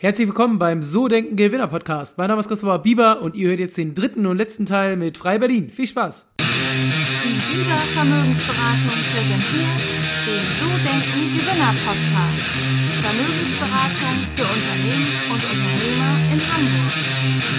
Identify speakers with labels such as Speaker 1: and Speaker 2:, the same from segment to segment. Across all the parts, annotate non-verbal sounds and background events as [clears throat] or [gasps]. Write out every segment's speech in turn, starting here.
Speaker 1: Herzlich willkommen beim So Denken Gewinner Podcast. Mein Name ist Christopher Bieber und ihr hört jetzt den dritten und letzten Teil mit Frei Berlin. Viel Spaß!
Speaker 2: Die Bieber Vermögensberatung präsentiert den So Denken Gewinner Podcast. Vermögensberatung für Unternehmen und Unternehmer in Hamburg.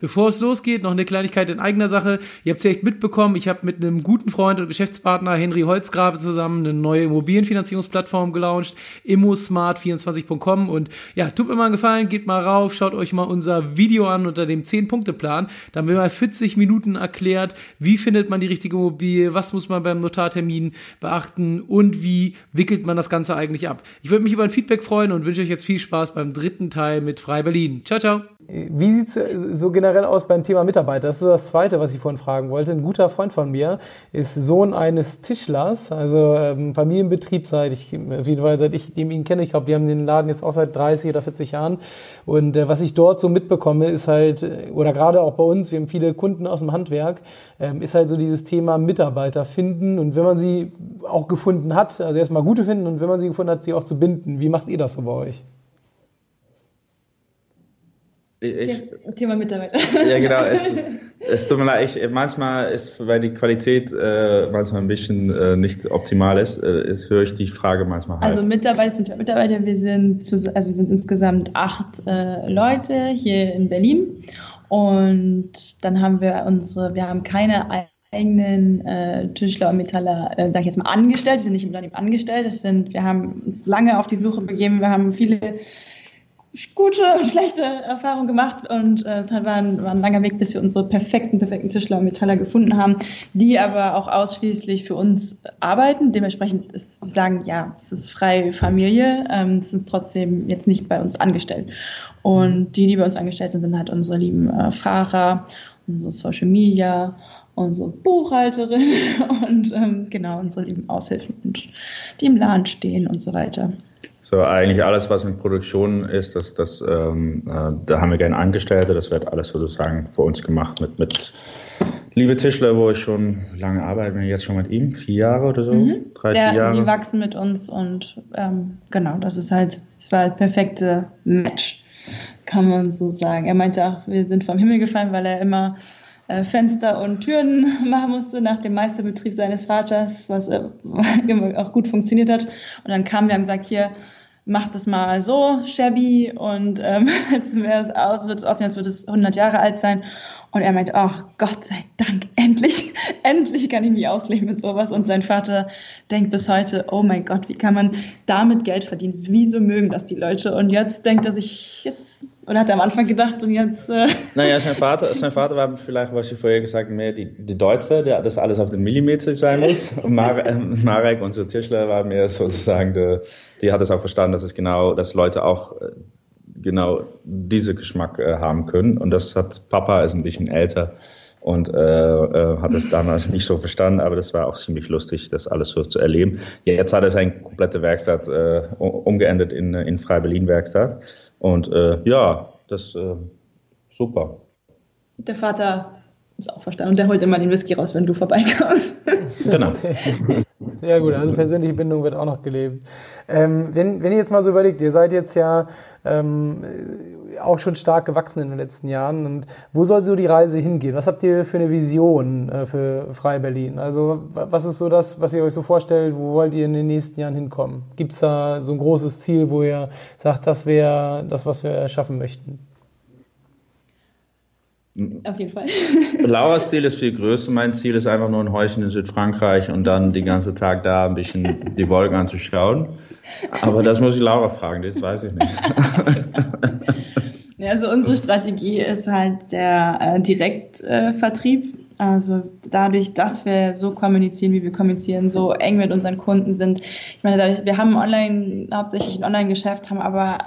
Speaker 1: Bevor es losgeht, noch eine Kleinigkeit in eigener Sache. Ihr habt es ja echt mitbekommen, ich habe mit einem guten Freund und Geschäftspartner Henry Holzgrabe zusammen eine neue Immobilienfinanzierungsplattform gelauncht, immosmart24.com und ja, tut mir mal einen Gefallen, geht mal rauf, schaut euch mal unser Video an unter dem 10-Punkte-Plan. Da haben wir mal 40 Minuten erklärt, wie findet man die richtige Immobilie, was muss man beim Notartermin beachten und wie wickelt man das Ganze eigentlich ab. Ich würde mich über ein Feedback freuen und wünsche euch jetzt viel Spaß beim dritten Teil mit Frei Berlin. Ciao, ciao.
Speaker 3: Wie sieht es so generell aus beim Thema Mitarbeiter? Das ist das Zweite, was ich vorhin fragen wollte. Ein guter Freund von mir ist Sohn eines Tischlers, also ähm, Familienbetrieb seit ich, auf jeden Fall seit ich ihn kenne. Ich glaube, die haben den Laden jetzt auch seit 30 oder 40 Jahren. Und äh, was ich dort so mitbekomme, ist halt, oder gerade auch bei uns, wir haben viele Kunden aus dem Handwerk, ähm, ist halt so dieses Thema Mitarbeiter finden. Und wenn man sie auch gefunden hat, also erstmal gute finden und wenn man sie gefunden hat, sie auch zu binden. Wie macht ihr das so bei euch?
Speaker 4: Ich, Thema Mitarbeiter. Ja, genau. Es, [laughs] es tut mir leid, ich, manchmal ist, weil die Qualität äh, manchmal ein bisschen äh, nicht optimal ist, äh, ist, höre ich die Frage manchmal
Speaker 5: halt. Also Mitarbeiter sind Mitarbeiter, wir sind, also wir sind insgesamt acht äh, Leute hier in Berlin und dann haben wir unsere, wir haben keine eigenen äh, Tischler und Metaller, äh, sag ich jetzt mal, angestellt, die sind nicht im Unternehmen angestellt, das sind, wir haben uns lange auf die Suche begeben, wir haben viele gute und schlechte Erfahrungen gemacht und äh, es war ein, war ein langer Weg, bis wir unsere perfekten, perfekten Tischler und Metaller gefunden haben, die aber auch ausschließlich für uns arbeiten. Dementsprechend ist, sagen, ja, es ist freie Familie, ähm, ist trotzdem jetzt nicht bei uns angestellt. Und die, die bei uns angestellt sind, sind halt unsere lieben äh, Fahrer, unsere Social Media, unsere Buchhalterin [laughs] und ähm, genau unsere lieben Aushilfen die im Laden stehen und so weiter.
Speaker 4: So, eigentlich alles, was in Produktion ist, das, das, ähm, äh, da haben wir gerne Angestellte, das wird alles sozusagen für uns gemacht mit, mit Liebe Tischler, wo ich schon lange arbeite, bin ich jetzt schon mit ihm, vier Jahre oder so,
Speaker 5: mhm. drei, ja, vier Jahre. Die wachsen mit uns und ähm, genau, das ist halt, es war halt perfekte Match, kann man so sagen. Er meinte auch, wir sind vom Himmel gefallen, weil er immer äh, Fenster und Türen [laughs] machen musste nach dem Meisterbetrieb seines Vaters, was äh, [laughs] auch gut funktioniert hat. Und dann kamen wir und gesagt, hier, macht das mal so shabby und ähm, [laughs] jetzt wird es aus, wird es aussehen, als würde es 100 Jahre alt sein. Und er meinte, ach Gott sei Dank, [laughs] endlich, endlich kann ich mich ausleben mit sowas. Und sein Vater denkt bis heute, oh mein Gott, wie kann man damit Geld verdienen? Wieso mögen das die Leute? Und jetzt denkt er sich, jetzt, oder hat er am Anfang gedacht und jetzt... Äh [laughs]
Speaker 4: naja, sein Vater, sein Vater war vielleicht, was ich vorher gesagt habe, mehr die, die Deutsche, der das alles auf den Millimeter sein muss. Und [laughs] Mar äh, Marek, unser Tischler, war mehr sozusagen, der, die hat es auch verstanden, dass es genau, dass Leute auch äh, genau diese Geschmack äh, haben können. Und das hat Papa ist ein bisschen älter und äh, äh, hat es [laughs] damals nicht so verstanden, aber das war auch ziemlich lustig, das alles so zu erleben. Ja, jetzt hat er seine komplette Werkstatt äh, umgeändert in, in Frei-Berlin-Werkstatt. Und äh, ja, das äh, super.
Speaker 5: Der Vater ist auch verstanden und der holt immer den Whisky raus, wenn du vorbeikommst.
Speaker 4: Genau. [laughs]
Speaker 3: Ja gut, also persönliche Bindung wird auch noch gelebt. Ähm, wenn, wenn ihr jetzt mal so überlegt, ihr seid jetzt ja ähm, auch schon stark gewachsen in den letzten Jahren und wo soll so die Reise hingehen? Was habt ihr für eine Vision äh, für Frei Berlin? Also was ist so das, was ihr euch so vorstellt? Wo wollt ihr in den nächsten Jahren hinkommen? Gibt es da so ein großes Ziel, wo ihr sagt, das wäre das, was wir schaffen möchten?
Speaker 5: Auf jeden Fall. [laughs]
Speaker 4: Lauras Ziel ist viel größer. Mein Ziel ist einfach nur ein Häuschen in Südfrankreich und dann den ganzen Tag da ein bisschen die Wolken anzuschauen. Aber das muss ich Laura fragen, das weiß ich nicht. [laughs]
Speaker 5: Also unsere Strategie ist halt der äh, Direktvertrieb. Also dadurch, dass wir so kommunizieren, wie wir kommunizieren, so eng mit unseren Kunden sind. Ich meine, dadurch, wir haben online, hauptsächlich ein Online-Geschäft, haben aber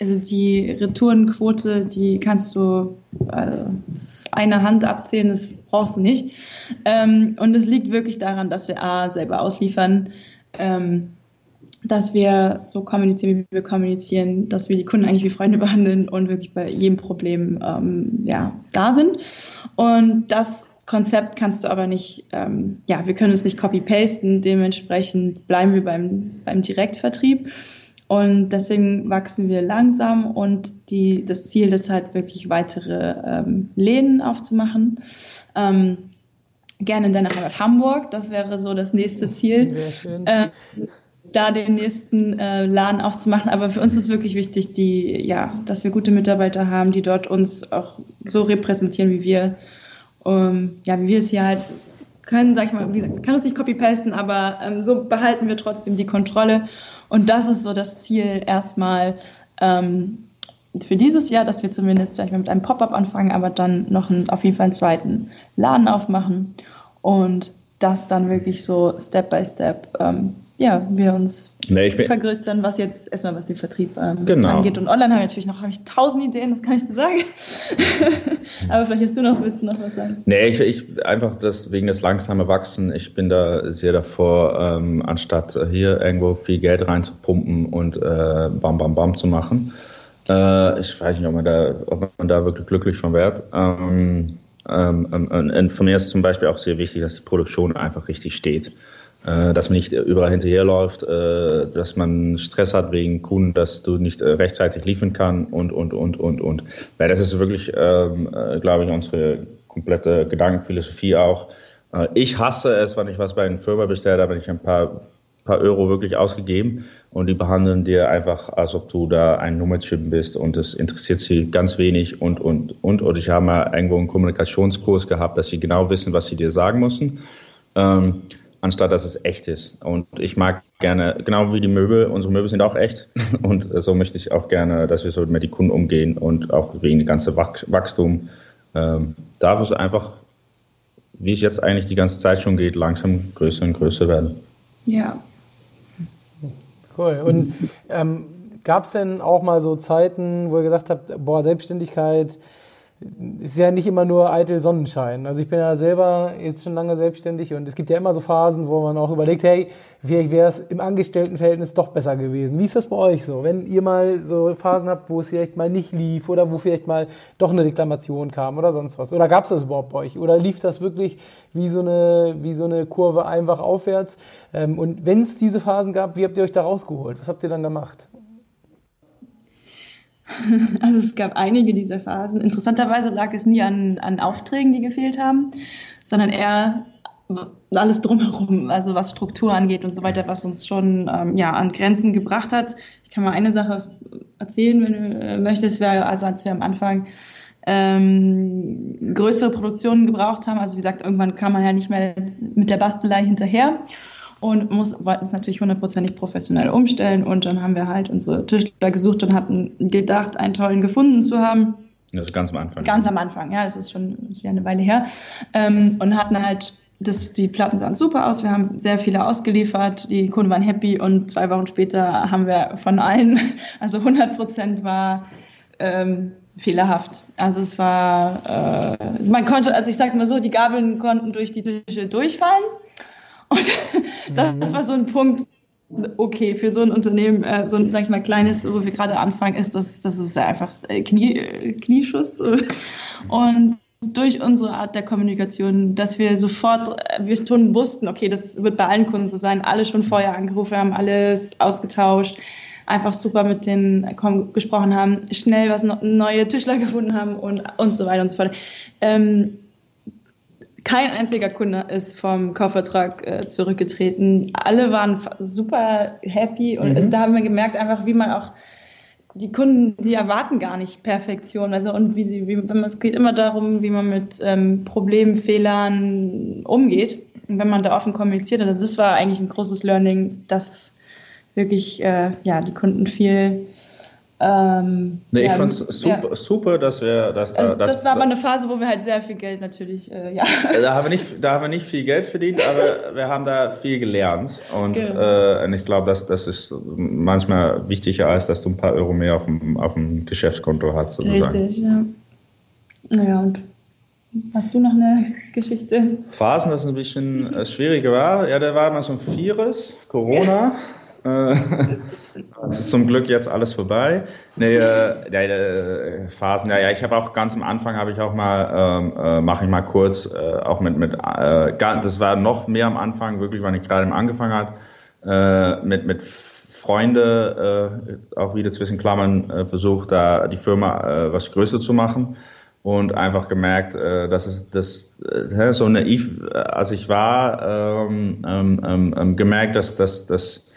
Speaker 5: also die Retourenquote, die kannst du also eine Hand abzählen, das brauchst du nicht. Ähm, und es liegt wirklich daran, dass wir A, selber ausliefern, ähm, dass wir so kommunizieren, wie wir kommunizieren, dass wir die Kunden eigentlich wie Freunde [laughs] behandeln und wirklich bei jedem Problem ähm, ja, da sind. Und das Konzept kannst du aber nicht, ähm, ja, wir können es nicht copy-pasten, dementsprechend bleiben wir beim, beim Direktvertrieb. Und deswegen wachsen wir langsam und die, das Ziel ist halt wirklich weitere ähm, Läden aufzumachen. Ähm, gerne dann nach Hamburg, das wäre so das nächste Ziel. Sehr schön. Äh, da den nächsten äh, Laden aufzumachen. Aber für uns ist wirklich wichtig, die, ja, dass wir gute Mitarbeiter haben, die dort uns auch so repräsentieren, wie wir, ähm, ja, wie wir es hier halt können, sag ich mal, wie gesagt, kann uns nicht copy-pasten, aber ähm, so behalten wir trotzdem die Kontrolle. Und das ist so das Ziel erstmal ähm, für dieses Jahr, dass wir zumindest vielleicht mal mit einem Pop-up anfangen, aber dann noch einen, auf jeden Fall einen zweiten Laden aufmachen und das dann wirklich so Step by Step ähm, ja, wir uns nee, vergrößern, was jetzt erstmal was den Vertrieb ähm, genau. angeht. Und online haben wir natürlich noch hab ich tausend Ideen, das kann ich dir sagen. [laughs] Aber vielleicht hast du noch, willst du noch was sagen?
Speaker 4: Nee, ich, ich einfach das wegen des langsamen Wachsen, ich bin da sehr davor, ähm, anstatt hier irgendwo viel Geld reinzupumpen und äh, bam bam bam zu machen. Äh, ich weiß nicht, ob man da, ob man da wirklich glücklich von wird. Ähm, ähm, ähm und für mich ist zum Beispiel auch sehr wichtig, dass die Produktion einfach richtig steht. Äh, dass man nicht überall hinterherläuft, äh, dass man Stress hat wegen Kunden, dass du nicht äh, rechtzeitig liefern kann und, und, und, und, und. Weil das ist wirklich, ähm, glaube ich, unsere komplette Gedankenphilosophie auch. Ich hasse es, wenn ich was bei einer Firma bestelle, da bin ich ein paar, paar Euro wirklich ausgegeben und die behandeln dir einfach, als ob du da ein Nummerchen bist und das interessiert sie ganz wenig und, und, und. Und ich habe mal irgendwo einen Kommunikationskurs gehabt, dass sie genau wissen, was sie dir sagen müssen. Ähm, anstatt dass es echt ist. Und ich mag gerne, genau wie die Möbel, unsere Möbel sind auch echt. [laughs] Und so möchte ich auch gerne, dass wir so mit den Kunden umgehen und auch wegen dem ganzen Wachstum ähm, darf es einfach, wie es jetzt eigentlich die ganze Zeit schon geht, langsam größer und größer werden.
Speaker 5: Ja.
Speaker 3: Cool. Und ähm, gab es denn auch mal so Zeiten, wo ihr gesagt habt, boah, Selbstständigkeit, ist ja nicht immer nur eitel Sonnenschein. Also ich bin ja selber jetzt schon lange selbstständig und es gibt ja immer so Phasen, wo man auch überlegt, hey, vielleicht wäre es im Angestelltenverhältnis doch besser gewesen. Wie ist das bei euch so? Wenn ihr mal so Phasen habt, wo es vielleicht mal nicht lief oder wo vielleicht mal doch eine Reklamation kam oder sonst was? Oder gab es das überhaupt bei euch? Oder lief das wirklich wie so eine, wie so eine Kurve einfach aufwärts? Ähm, und wenn es diese Phasen gab, wie habt ihr euch da rausgeholt? Was habt ihr dann gemacht? [laughs]
Speaker 5: Also es gab einige dieser Phasen. Interessanterweise lag es nie an, an Aufträgen, die gefehlt haben, sondern eher alles drumherum, also was Struktur angeht und so weiter, was uns schon ähm, ja, an Grenzen gebracht hat. Ich kann mal eine Sache erzählen, wenn du äh, möchtest. Wir, also als wir am Anfang ähm, größere Produktionen gebraucht haben, also wie gesagt, irgendwann kam man ja nicht mehr mit der Bastelei hinterher und muss, wollten es natürlich hundertprozentig professionell umstellen. Und dann haben wir halt unsere Tischler gesucht und hatten gedacht, einen tollen gefunden zu haben.
Speaker 4: Das ist ganz am Anfang.
Speaker 5: Ganz am Anfang, ja, das ist schon eine Weile her. Ähm, und hatten halt, das, die Platten sahen super aus, wir haben sehr viele ausgeliefert, die Kunden waren happy und zwei Wochen später haben wir von allen, [laughs] also 100 Prozent war ähm, fehlerhaft. Also es war, äh, man konnte, also ich sag mal so, die Gabeln konnten durch die Tische durchfallen. Und [laughs] das, war so ein Punkt, okay, für so ein Unternehmen, äh, so ein, sag ich mal, kleines, wo wir gerade anfangen, ist das, das ist einfach äh, Knie, äh, Knieschuss. [laughs] Und durch unsere Art der Kommunikation, dass wir sofort, äh, wir schon wussten, okay, das wird bei allen Kunden so sein, alle schon vorher angerufen haben, alles ausgetauscht, einfach super mit denen gesprochen haben, schnell was neue Tischler gefunden haben und, und so weiter und so fort. Ähm, kein einziger Kunde ist vom Kaufvertrag äh, zurückgetreten. Alle waren super happy und mhm. da haben wir gemerkt einfach, wie man auch die Kunden, die erwarten gar nicht Perfektion. Also und wie sie, wie, wenn man, es geht immer darum, wie man mit ähm, Problemen, Fehlern umgeht. Und wenn man da offen kommuniziert, also das war eigentlich ein großes Learning, dass wirklich äh, ja die Kunden viel
Speaker 4: ähm, nee, ja, ich fand es super, ja. super, dass wir dass
Speaker 5: da. Also das war aber eine Phase, wo wir halt sehr viel Geld natürlich, äh, ja.
Speaker 4: Da haben, wir nicht, da haben wir nicht viel Geld verdient, aber [laughs] wir haben da viel gelernt. Und, genau. äh, und ich glaube, dass das ist manchmal wichtiger, als dass du ein paar Euro mehr auf dem, auf dem Geschäftskonto hast.
Speaker 5: Sozusagen. Richtig, ja. Naja, und Hast du noch eine Geschichte?
Speaker 4: Phasen, das ein bisschen äh, schwieriger war. Ja, da war mal so ein Vieres, Corona. [laughs] Äh, es ist zum Glück jetzt alles vorbei. Nee, äh, äh, Phasen, ja, ja, ich habe auch ganz am Anfang habe ich auch mal, ähm, äh, mache ich mal kurz, äh, auch mit, mit äh, das war noch mehr am Anfang, wirklich, wann ich gerade angefangen hat, äh, mit, mit Freunde, äh, auch wieder zwischen Klammern, äh, versucht, da die Firma äh, was größer zu machen und einfach gemerkt, äh, dass es das äh, so naiv, äh, als ich war, ähm, ähm, ähm, gemerkt, dass, dass, dass,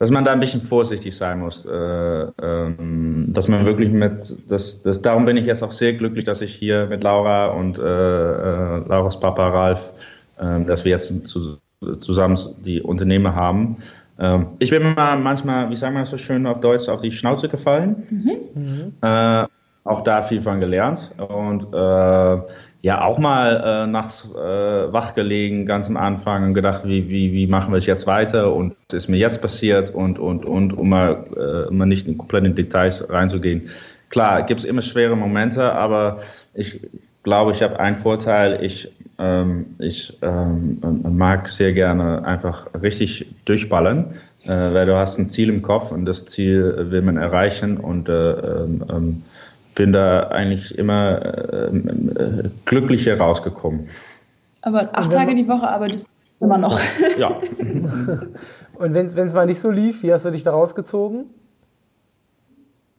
Speaker 4: dass man da ein bisschen vorsichtig sein muss, äh, ähm, dass man wirklich mit, das, das, darum bin ich jetzt auch sehr glücklich, dass ich hier mit Laura und äh, äh, Lauras Papa Ralf, äh, dass wir jetzt zu, zusammen die Unternehmen haben. Ähm, ich bin mal manchmal, wie sagen wir das so schön auf Deutsch, auf die Schnauze gefallen. Mhm. Auch da viel von gelernt und äh, ja auch mal äh, nachts äh, wach ganz am Anfang und gedacht, wie, wie, wie machen wir es jetzt weiter und was ist mir jetzt passiert und, und, und um mal, äh, mal nicht in komplette Details reinzugehen. Klar, gibt es immer schwere Momente, aber ich glaube, ich habe einen Vorteil. Ich, ähm, ich ähm, mag sehr gerne einfach richtig durchballen, äh, weil du hast ein Ziel im Kopf und das Ziel will man erreichen und äh, ähm, ähm bin da eigentlich immer äh, glücklicher rausgekommen.
Speaker 5: Aber acht Tage die Woche arbeitest du immer noch.
Speaker 4: Ja. [laughs]
Speaker 3: Und wenn es mal nicht so lief, wie hast du dich da rausgezogen?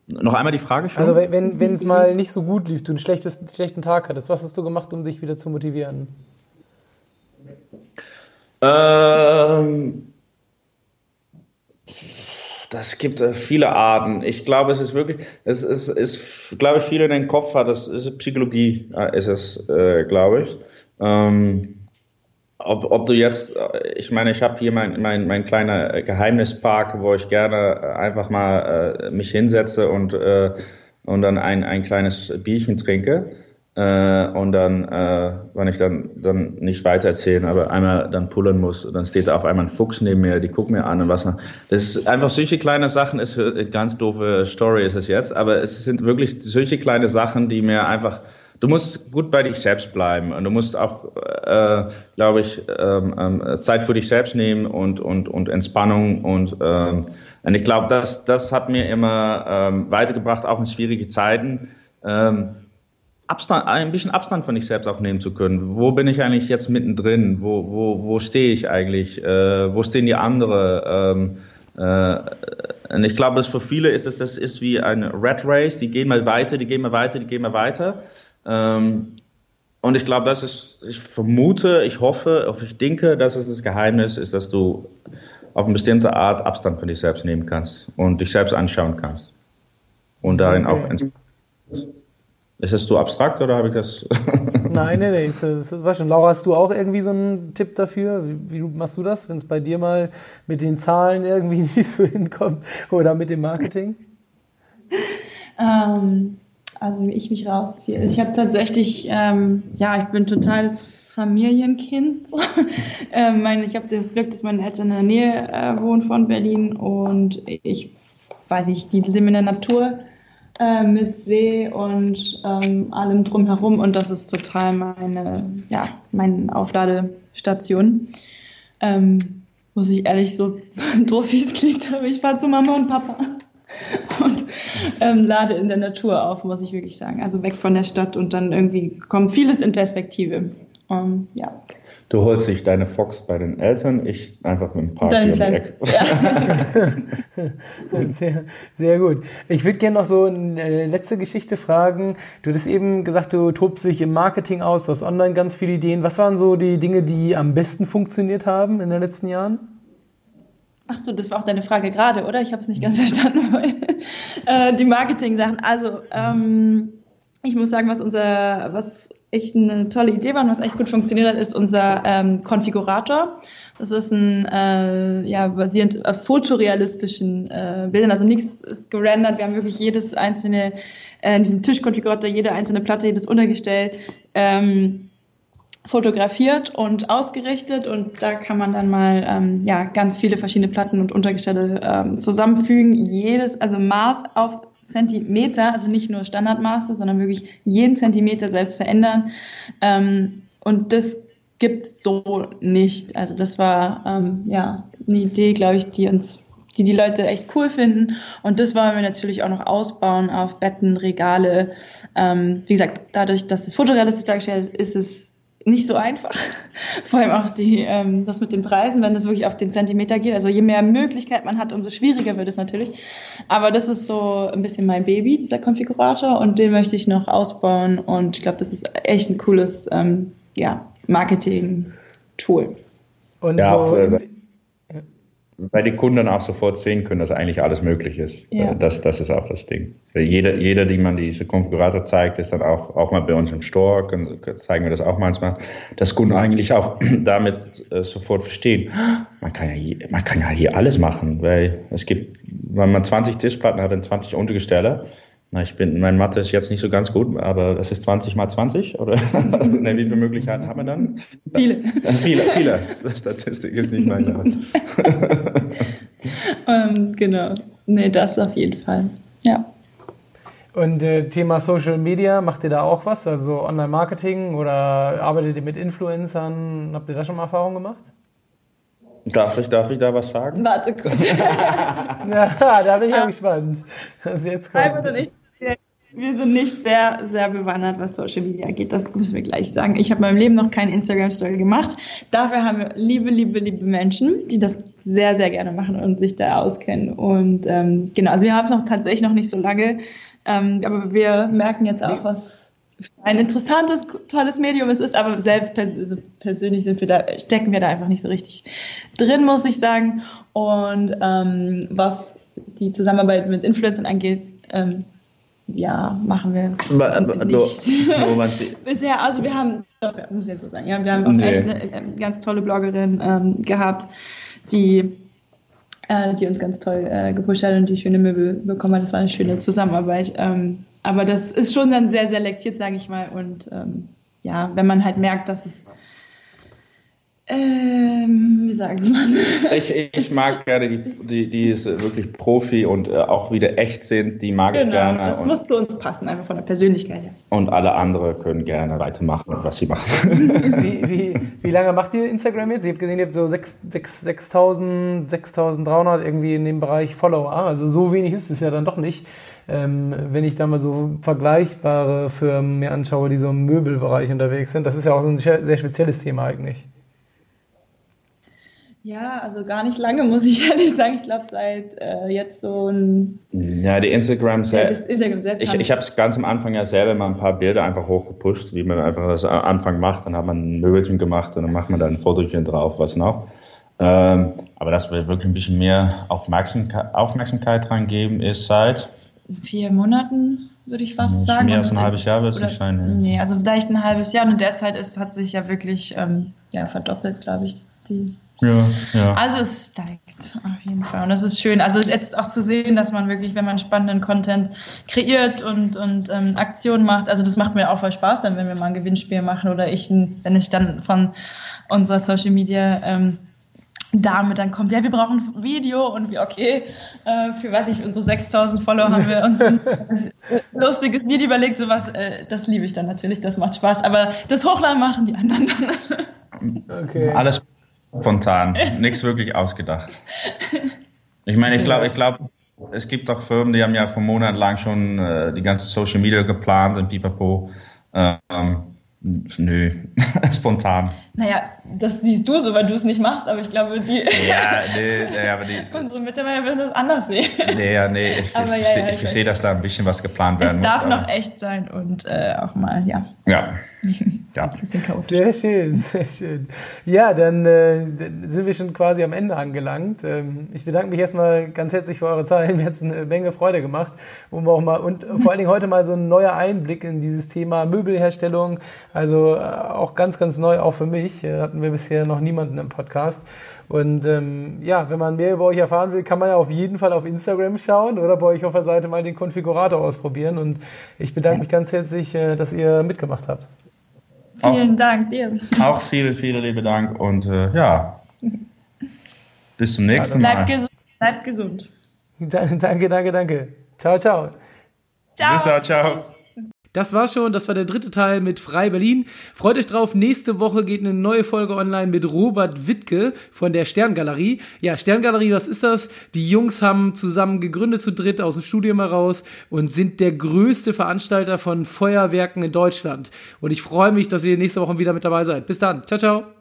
Speaker 4: Noch einmal die Frage schon.
Speaker 3: Also wenn wenn es mal nicht so gut lief, du einen schlechten, schlechten Tag hattest, was hast du gemacht, um dich wieder zu motivieren?
Speaker 4: Ähm, das gibt äh, viele Arten. Ich glaube, es ist wirklich, es ist, ist glaube ich, viele in den Kopf hat, das ist Psychologie, äh, ist es, äh, glaube ich. Ähm, ob, ob du jetzt, äh, ich meine, ich habe hier mein, mein, mein kleiner Geheimnispark, wo ich gerne einfach mal äh, mich hinsetze und, äh, und dann ein, ein kleines Bierchen trinke. Äh, und dann, äh, wenn ich dann, dann nicht weiter erzählen, aber einmal dann pullen muss, dann steht da auf einmal ein Fuchs neben mir, die guckt mir an und was. Das ist einfach solche kleine Sachen, ist eine ganz doofe Story ist es jetzt, aber es sind wirklich solche kleine Sachen, die mir einfach, du musst gut bei dich selbst bleiben und du musst auch, äh, glaube ich, ähm, ähm, Zeit für dich selbst nehmen und, und, und Entspannung und, ähm, und ich glaube, das, das hat mir immer ähm, weitergebracht, auch in schwierige Zeiten. Ähm, Abstand, ein bisschen Abstand von sich selbst auch nehmen zu können. Wo bin ich eigentlich jetzt mittendrin? Wo, wo, wo stehe ich eigentlich? Äh, wo stehen die anderen? Ähm, äh, und ich glaube, dass für viele ist es, das ist wie ein Red Race. Die gehen mal weiter, die gehen mal weiter, die gehen mal weiter. Ähm, und ich glaube, das ist, ich vermute, ich hoffe, ich denke, dass es das Geheimnis ist, dass du auf eine bestimmte Art Abstand von dich selbst nehmen kannst und dich selbst anschauen kannst. Und darin okay. auch ist das so abstrakt oder habe ich das? [laughs]
Speaker 3: nein, nein, nein. Das, das war schon. Laura, hast du auch irgendwie so einen Tipp dafür? Wie, wie machst du das, wenn es bei dir mal mit den Zahlen irgendwie [laughs] nicht so hinkommt oder mit dem Marketing?
Speaker 5: Ähm, also wie ich mich rausziehe. Ich habe tatsächlich, ähm, ja, ich bin totales Familienkind. [laughs] ähm, meine, ich habe das Glück, dass meine Eltern in der Nähe äh, wohnen von Berlin und ich weiß nicht, die leben in der Natur äh, mit See und ähm, allem drumherum und das ist total meine, ja, meine Aufladestation. Ähm, muss ich ehrlich so [laughs] doof wie es klingt, aber ich fahre zu Mama und Papa [laughs] und ähm, lade in der Natur auf, muss ich wirklich sagen. Also weg von der Stadt und dann irgendwie kommt vieles in Perspektive. Um, ja.
Speaker 4: Du holst dich deine Fox bei den Eltern, ich einfach mit dem Park
Speaker 5: Dein hier ja. [laughs]
Speaker 3: sehr, sehr gut. Ich würde gerne noch so eine letzte Geschichte fragen. Du hattest eben gesagt, du tobst dich im Marketing aus, du hast online ganz viele Ideen. Was waren so die Dinge, die am besten funktioniert haben in den letzten Jahren?
Speaker 5: Ach so, das war auch deine Frage gerade, oder? Ich habe es nicht ganz verstanden. [laughs] äh, die Marketing-Sachen. Also, ähm, ich muss sagen, was unser, was echt eine tolle Idee war und was echt gut funktioniert hat, ist unser ähm, Konfigurator. Das ist ein, äh, ja, basierend auf fotorealistischen äh, Bildern. Also nichts ist gerendert. Wir haben wirklich jedes einzelne, äh, in diesem Tischkonfigurator, jede einzelne Platte, jedes Untergestell, ähm, fotografiert und ausgerichtet und da kann man dann mal ähm, ja ganz viele verschiedene Platten und Untergestelle ähm, zusammenfügen. Jedes, also Maß auf Zentimeter, also nicht nur Standardmaße, sondern wirklich jeden Zentimeter selbst verändern. Ähm, und das gibt so nicht. Also das war ähm, ja eine Idee, glaube ich, die uns die die Leute echt cool finden. Und das wollen wir natürlich auch noch ausbauen auf Betten, Regale. Ähm, wie gesagt, dadurch, dass es fotorealistisch dargestellt ist, ist es nicht so einfach. [laughs] Vor allem auch die, ähm, das mit den Preisen, wenn das wirklich auf den Zentimeter geht. Also je mehr Möglichkeit man hat, umso schwieriger wird es natürlich. Aber das ist so ein bisschen mein Baby, dieser Konfigurator. Und den möchte ich noch ausbauen. Und ich glaube, das ist echt ein cooles ähm, ja, Marketing-Tool.
Speaker 3: Und
Speaker 4: Ja,
Speaker 3: so,
Speaker 4: auch, weil die Kunden auch sofort sehen können, dass eigentlich alles möglich ist.
Speaker 5: Ja.
Speaker 4: Äh, Das, das ist auch das Ding. Jeder, jeder, die man diese Konfigurator zeigt, ist dann auch, auch mal bei uns im Store, können, zeigen wir das auch manchmal, dass Kunden eigentlich auch [clears throat] damit äh, sofort verstehen, [gasps] man kann, ja hier, man kann ja hier alles machen, weil es gibt, wenn man 20 Tischplatten hat, dann 20 Untergestelle. Na, ich bin, mein Mathe ist jetzt nicht so ganz gut, aber es ist 20 mal 20, oder? [laughs] ne, wie viele Möglichkeiten haben wir dann?
Speaker 5: Viele.
Speaker 4: Viele, viele. Statistik ist nicht meine Art. [laughs]
Speaker 5: ähm, genau. Nee, das auf jeden Fall. Ja.
Speaker 3: und äh, Thema Social Media, macht ihr da auch was? Also Online-Marketing oder arbeitet ihr mit Influencern? Habt ihr da schon mal Erfahrung gemacht?
Speaker 4: Darf ich, darf ich da was sagen?
Speaker 5: Warte kurz. [laughs]
Speaker 3: Ja, da bin ich ja gespannt. Was jetzt kommt.
Speaker 5: Albert und ich, wir- sind nicht sehr, sehr bewandert, was Social Media angeht. Das müssen wir gleich sagen. Ich habe in meinem Leben noch keine Instagram-Story gemacht. Dafür haben wir liebe, liebe, liebe Menschen, die das sehr, sehr gerne machen und sich da auskennen. Und ähm, genau, also wir haben es noch tatsächlich noch nicht so lange. Ähm, aber wir merken jetzt auch, was ein interessantes, tolles Medium es ist. Aber selbst pers also persönlich sind wir da, stecken wir da einfach nicht so richtig drin, muss ich sagen. Und ähm, was die Zusammenarbeit mit Influencern angeht, ähm, ja, machen wir nicht.
Speaker 4: Nur, man sie, [laughs]
Speaker 5: Bisher, also wir haben, muss jetzt so sagen, ja, wir haben
Speaker 4: Nee.
Speaker 5: echt eine, äh, ganz tolle Bloggerin ähm, gehabt, die, äh, die uns ganz toll äh, gepusht hat und die schöne Möbel bekommen hat. Das war eine schöne Zusammenarbeit. Ähm, aber das ist schon dann sehr selektiert, sage ich mal. Und ähm, ja, wenn man halt merkt, dass es, ähm, wie sagt man? [laughs]
Speaker 4: ich, ich mag gerne die, die, die ist wirklich Profi und äh, auch wieder echt sind, die mag ich
Speaker 5: Genau,
Speaker 4: gerne.
Speaker 5: das
Speaker 4: und,
Speaker 5: muss zu uns passen, einfach von der Persönlichkeit her.
Speaker 4: und alle anderen können gerne weitermachen, was sie machen. [laughs]
Speaker 3: Wie, [laughs] wie, wie lange macht ihr Instagram jetzt? Ich habe gesehen, ihr habt so 6 6 6.000, 6.300 irgendwie in dem Bereich Follower. Also so wenig ist es ja dann doch nicht. Ähm, wenn ich da mal so vergleichbare Firmen mir anschaue, die so im Möbelbereich unterwegs sind. Das ist ja auch so ein sehr spezielles Thema eigentlich.
Speaker 5: Ja, also gar nicht lange, muss ich [laughs] ehrlich sagen. Ich glaube, seit äh, jetzt so ein
Speaker 4: ja, die Instagram
Speaker 5: ja, das Instagram selbst.
Speaker 4: Ich, habe es ganz am Anfang ja selber mal ein paar Bilder einfach hochgepusht, wie man einfach das am Anfang macht. Dann hat man ein Möbelchen gemacht und dann macht man da ein Fotochen drauf, was noch. Ähm, aber dass wir wirklich ein bisschen mehr Aufmerksamkeit, Aufmerksamkeit dran geben, ist seit
Speaker 5: vier Monaten, würde ich fast sagen.
Speaker 4: mehr als ein halbes Jahr wird es nicht sein. ne?
Speaker 5: Nee, also vielleicht ein halbes Jahr und in der Zeit ist, hat sich ja wirklich ähm, ja, verdoppelt, glaube ich. Die.
Speaker 4: Ja, ja.
Speaker 5: Also es steigt auf jeden Fall und das ist schön. Also jetzt auch zu sehen, dass man wirklich, wenn man spannenden Content kreiert und, und ähm, Aktionen macht, also das macht mir auch voll Spaß, dann wenn wir mal ein Gewinnspiel machen oder ich, wenn ich dann von unserer Social Media ähm, Dame dann kommt, ja, wir brauchen ein Video und wir, okay, äh, für was ich, unsere 6000 Follower haben wir uns ein [laughs] lustiges Video überlegt, sowas, äh, das liebe ich dann natürlich, das macht Spaß, aber das Hochladen machen die anderen dann.
Speaker 3: Okay.
Speaker 4: Alles spontan, nichts wirklich ausgedacht. Ich meine, ich glaube, ich glaube, es gibt auch Firmen, die haben ja vor Monaten lang schon äh, die ganze Social Media geplant und pipapo. Ähm, nö, [laughs] spontan.
Speaker 5: Naja, das siehst du so, weil du es nicht machst, aber ich glaube, die,
Speaker 4: Ja, nee, [laughs] nee, aber die,
Speaker 5: unsere Mitarbeiter würden das anders sehen.
Speaker 4: nee, ja, nee, ich,
Speaker 5: Aber
Speaker 4: ich,
Speaker 5: ja,
Speaker 4: verstehe-
Speaker 5: ja,
Speaker 4: ich
Speaker 5: ich
Speaker 4: verstehe, dass da ein bisschen was geplant
Speaker 5: Es
Speaker 4: werden muss.
Speaker 5: darf noch
Speaker 4: aber-
Speaker 5: echt sein und äh, auch mal, ja,
Speaker 4: Ja, [laughs] ja.
Speaker 5: ein bisschen chaotisch.
Speaker 3: Sehr schön, sehr schön. Ja, dann, äh, sind wir schon quasi am Ende angelangt. Ähm, ich bedanke mich erstmal ganz herzlich für eure Zeit. Mir hat es eine Menge Freude gemacht. Um auch mal, und vor allen Dingen heute mal so ein neuer Einblick in dieses Thema Möbelherstellung. Also äh, auch ganz, ganz neu, auch für mich. Äh, hatten wir bisher noch niemanden im Podcast. Und ähm, ja, wenn man mehr über euch erfahren will, kann man ja auf jeden Fall auf Instagram schauen oder bei euch auf der Seite mal den Konfigurator ausprobieren. Und ich bedanke mich ganz herzlich, äh, dass ihr mitgemacht habt.
Speaker 4: Auch,
Speaker 5: Vielen Dank dir.
Speaker 4: auch vielen, vielen lieben Dank und äh, ja, bis zum nächsten Mal.
Speaker 5: Bleib gesund. Bleib gesund. [laughs]
Speaker 3: Danke, danke, danke. Ciao, ciao.
Speaker 5: Ciao.
Speaker 4: Bis dann, ciao.
Speaker 3: Das war schon, das war der dritte Teil mit Frei Berlin. Freut euch drauf, nächste Woche geht eine neue Folge online mit Robert Wittke von der Sterngalerie. Ja, Sterngalerie, was ist das? Die Jungs haben zusammen gegründet zu dritt aus dem Studium heraus und sind der größte Veranstalter von Feuerwerken in Deutschland. Und ich freue mich, dass ihr nächste Woche wieder mit dabei seid. Bis dann. Ciao, ciao.